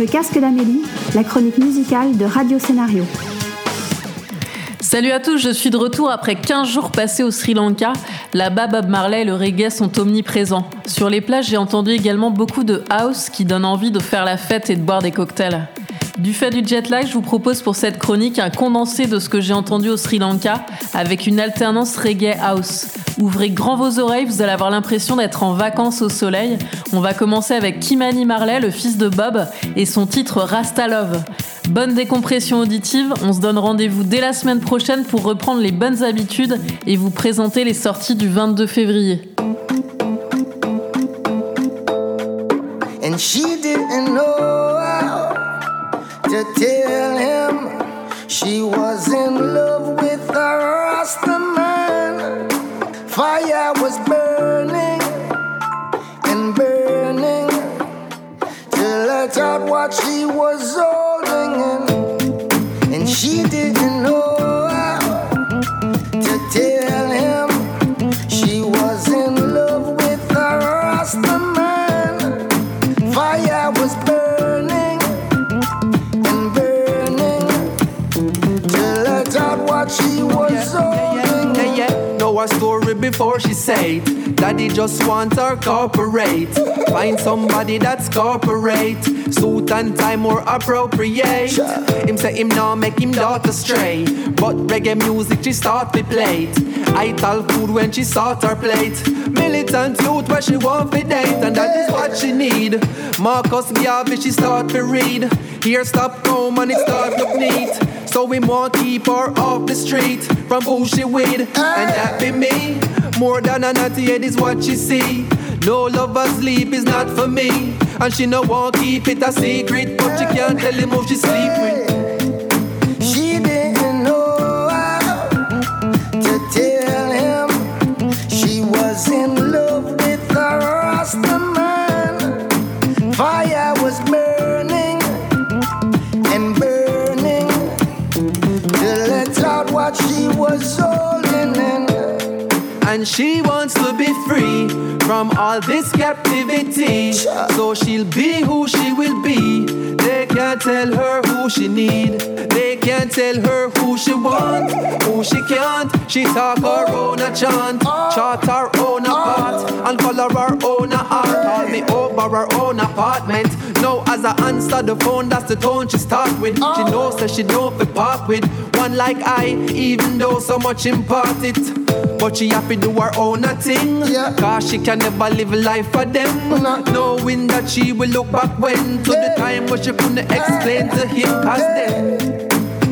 le casque d'Amélie, la chronique musicale de Radio Scénario. Salut à tous, je suis de retour après 15 jours passés au Sri Lanka. Là-bas, Bob Marley et le reggae sont omniprésents. Sur les plages, j'ai entendu également beaucoup de house qui donne envie de faire la fête et de boire des cocktails. Du fait du jet lag, je vous propose pour cette chronique un condensé de ce que j'ai entendu au Sri Lanka avec une alternance reggae house. Ouvrez grand vos oreilles, vous allez avoir l'impression d'être en vacances au soleil. On va commencer avec Kimani Marley, le fils de Bob, et son titre Rasta Love. Bonne décompression auditive, on se donne rendez-vous dès la semaine prochaine pour reprendre les bonnes habitudes et vous présenter les sorties du 22 février. Tell him she was in love with a Rasta man. Fire was burning and burning to let out what she was holding in, and she didn't know before she said Daddy just want her corporate Find somebody that's corporate Suit and tie more appropriate. Him say him now make him daughter stray. But reggae music she start to play I tell food when she start her plate. Militant youth where she want to date. And that is what she need. Marcus Garvey she start to read. Here stop home and it start look neat. So we want keep her off the street from who she with, and that be me. More than a naughty head is what she see. No lover sleep is not for me, and she no want keep it a secret, but she can't tell him who she sleep with. She wants to be free from all this captivity. So she'll be who she will be. They can't tell her who she need. They can't tell her who she want, who she can't. She talk her own a chant, chart her own a part, and color her own a art. Call me over her own apartment. Now as I answer the phone, that's the tone she start with. She knows that she don't be part with one like I, even though so much impart it. But she have to do her own a thing. Yeah. Cause she can never live a life for them. No. Knowing that she will look back when to the time when she couldn't explain to him cause then.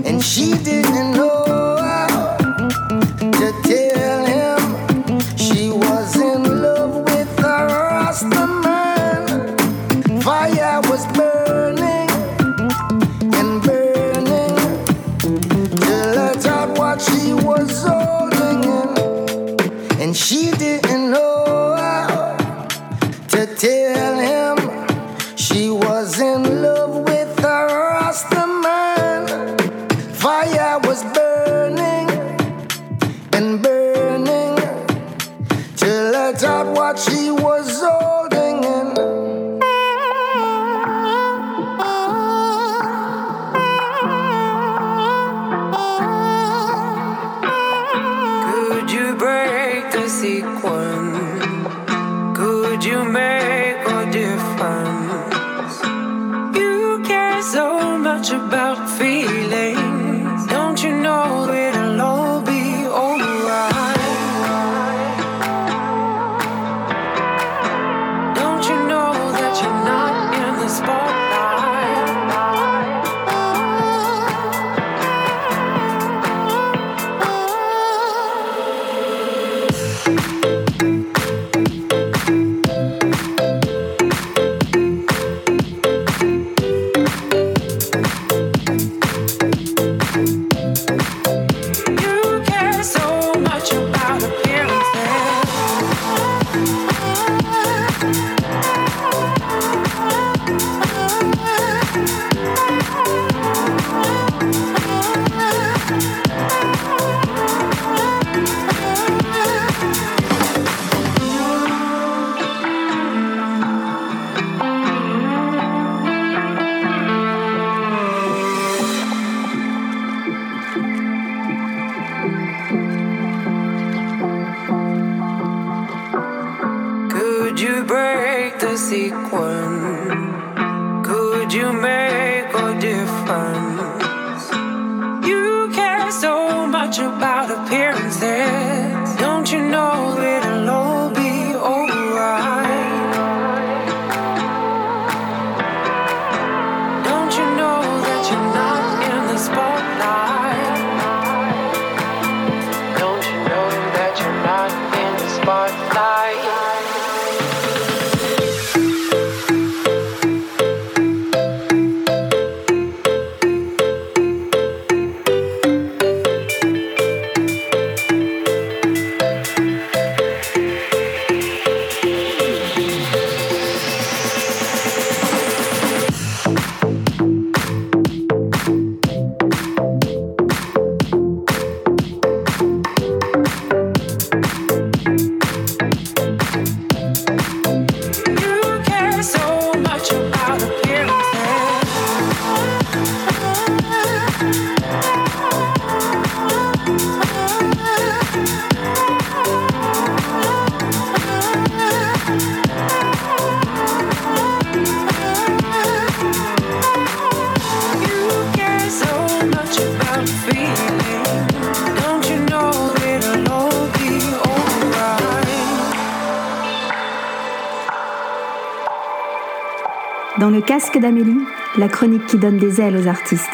And she didn't equal. Dans le casque d'Amélie, la chronique qui donne des ailes aux artistes.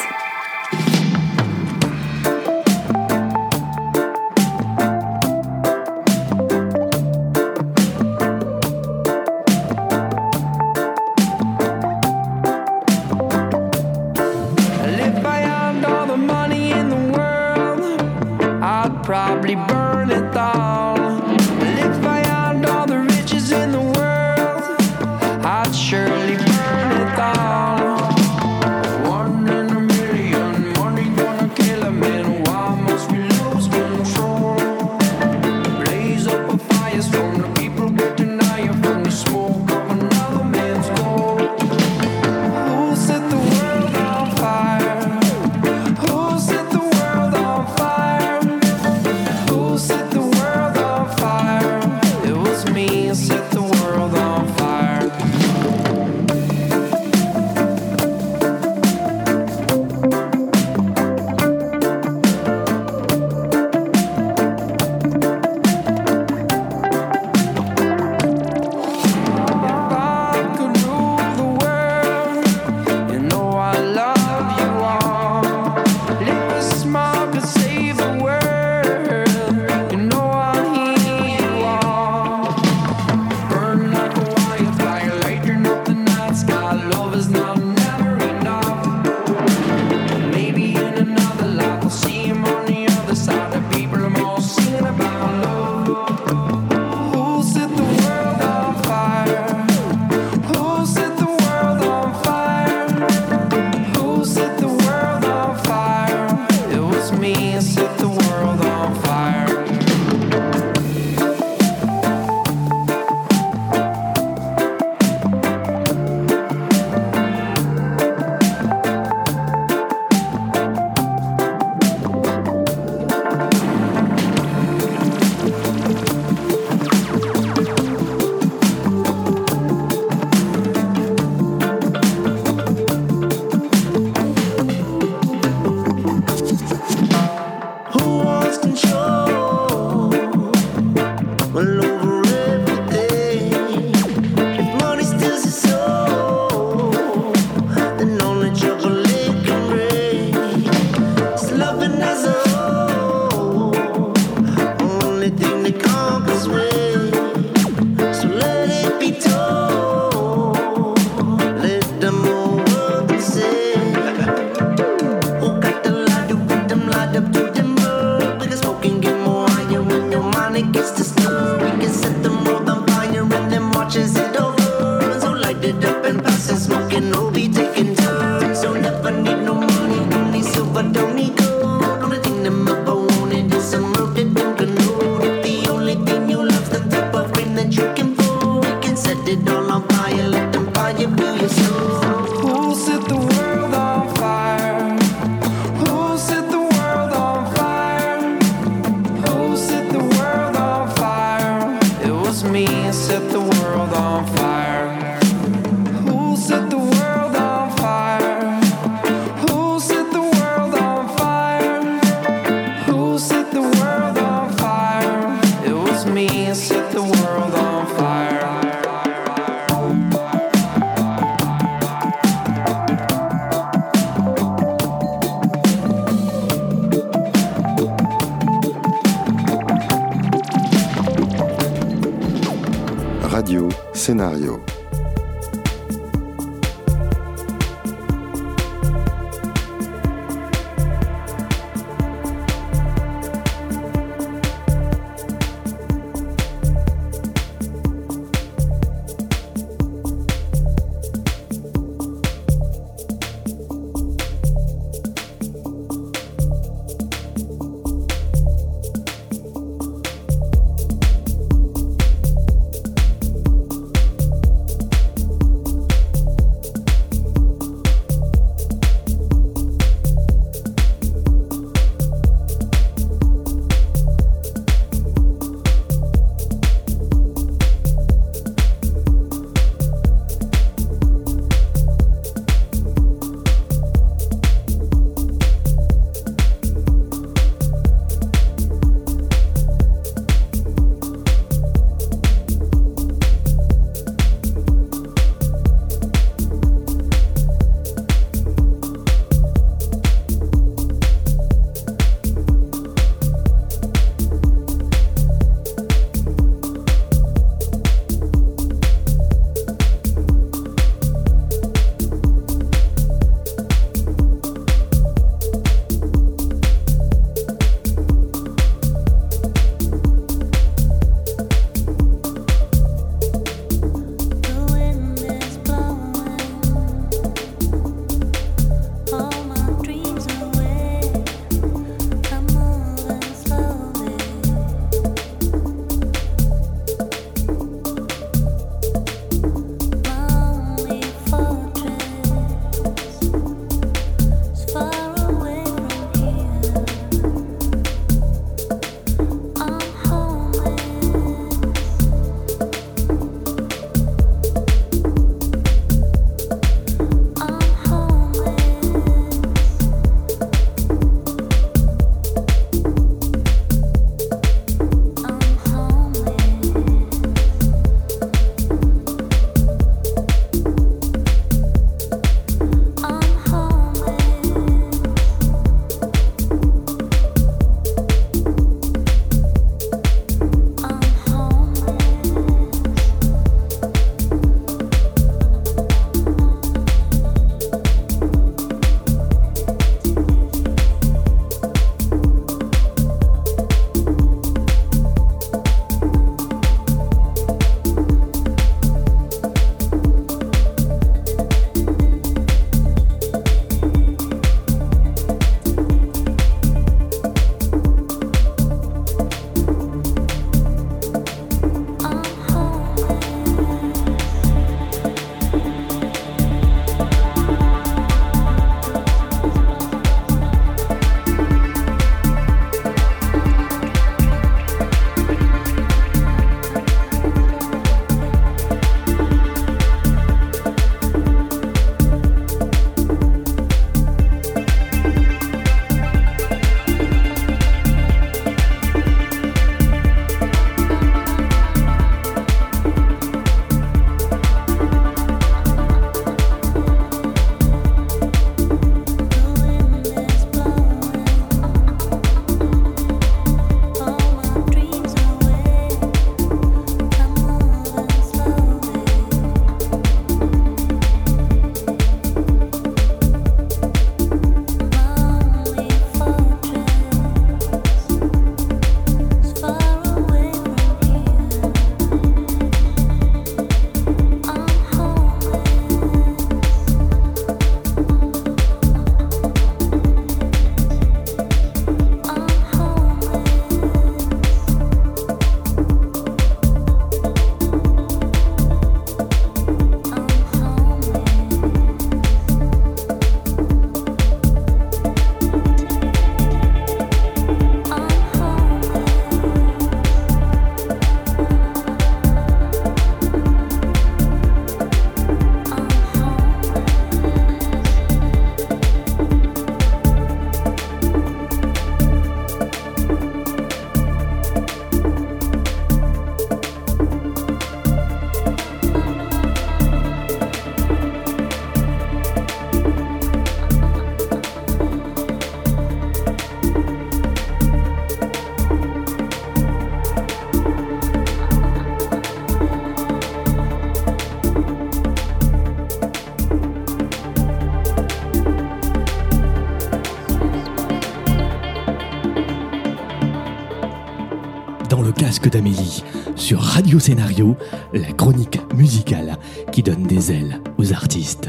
d'Amélie sur Radio Scénario, la chronique musicale qui donne des ailes aux artistes.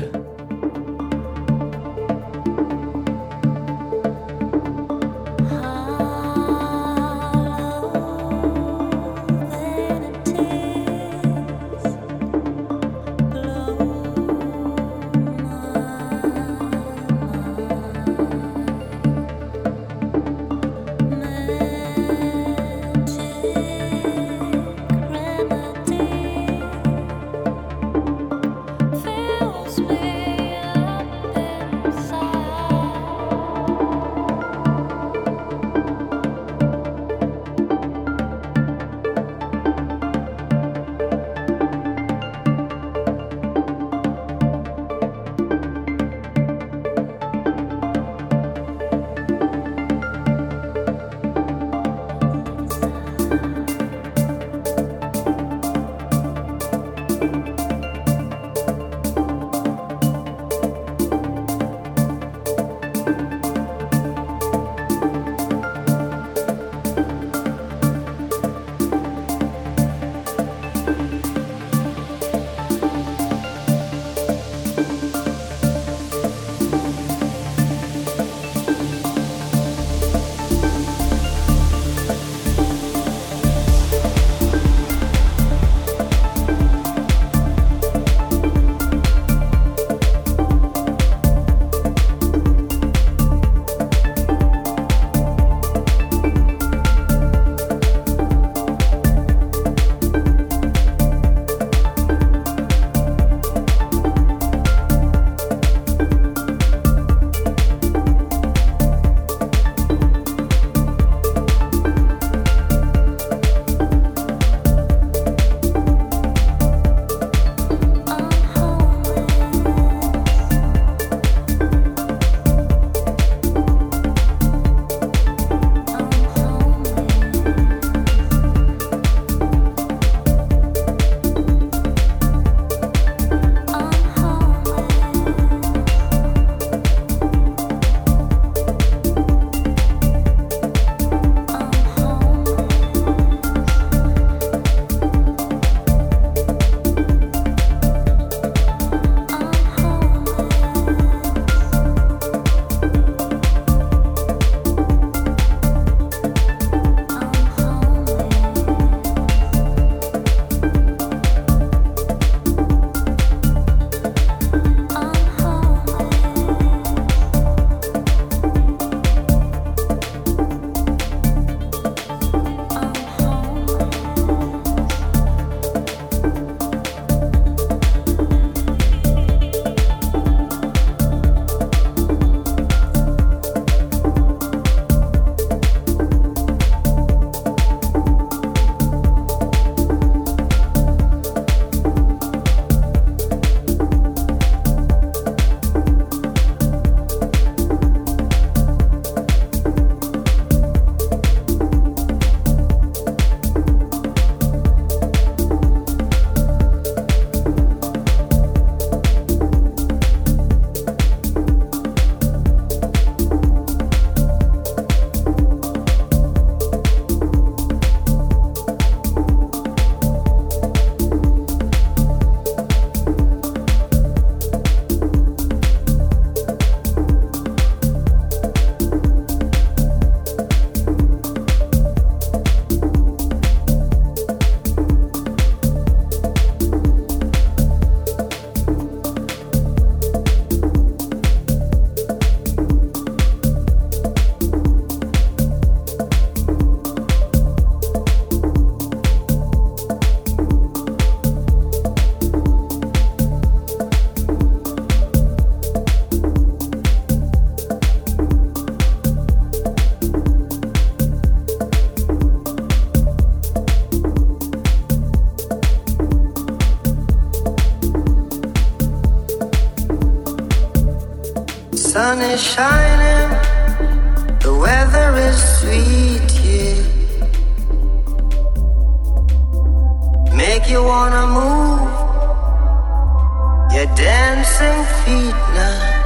Dancing feet now.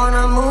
Dans le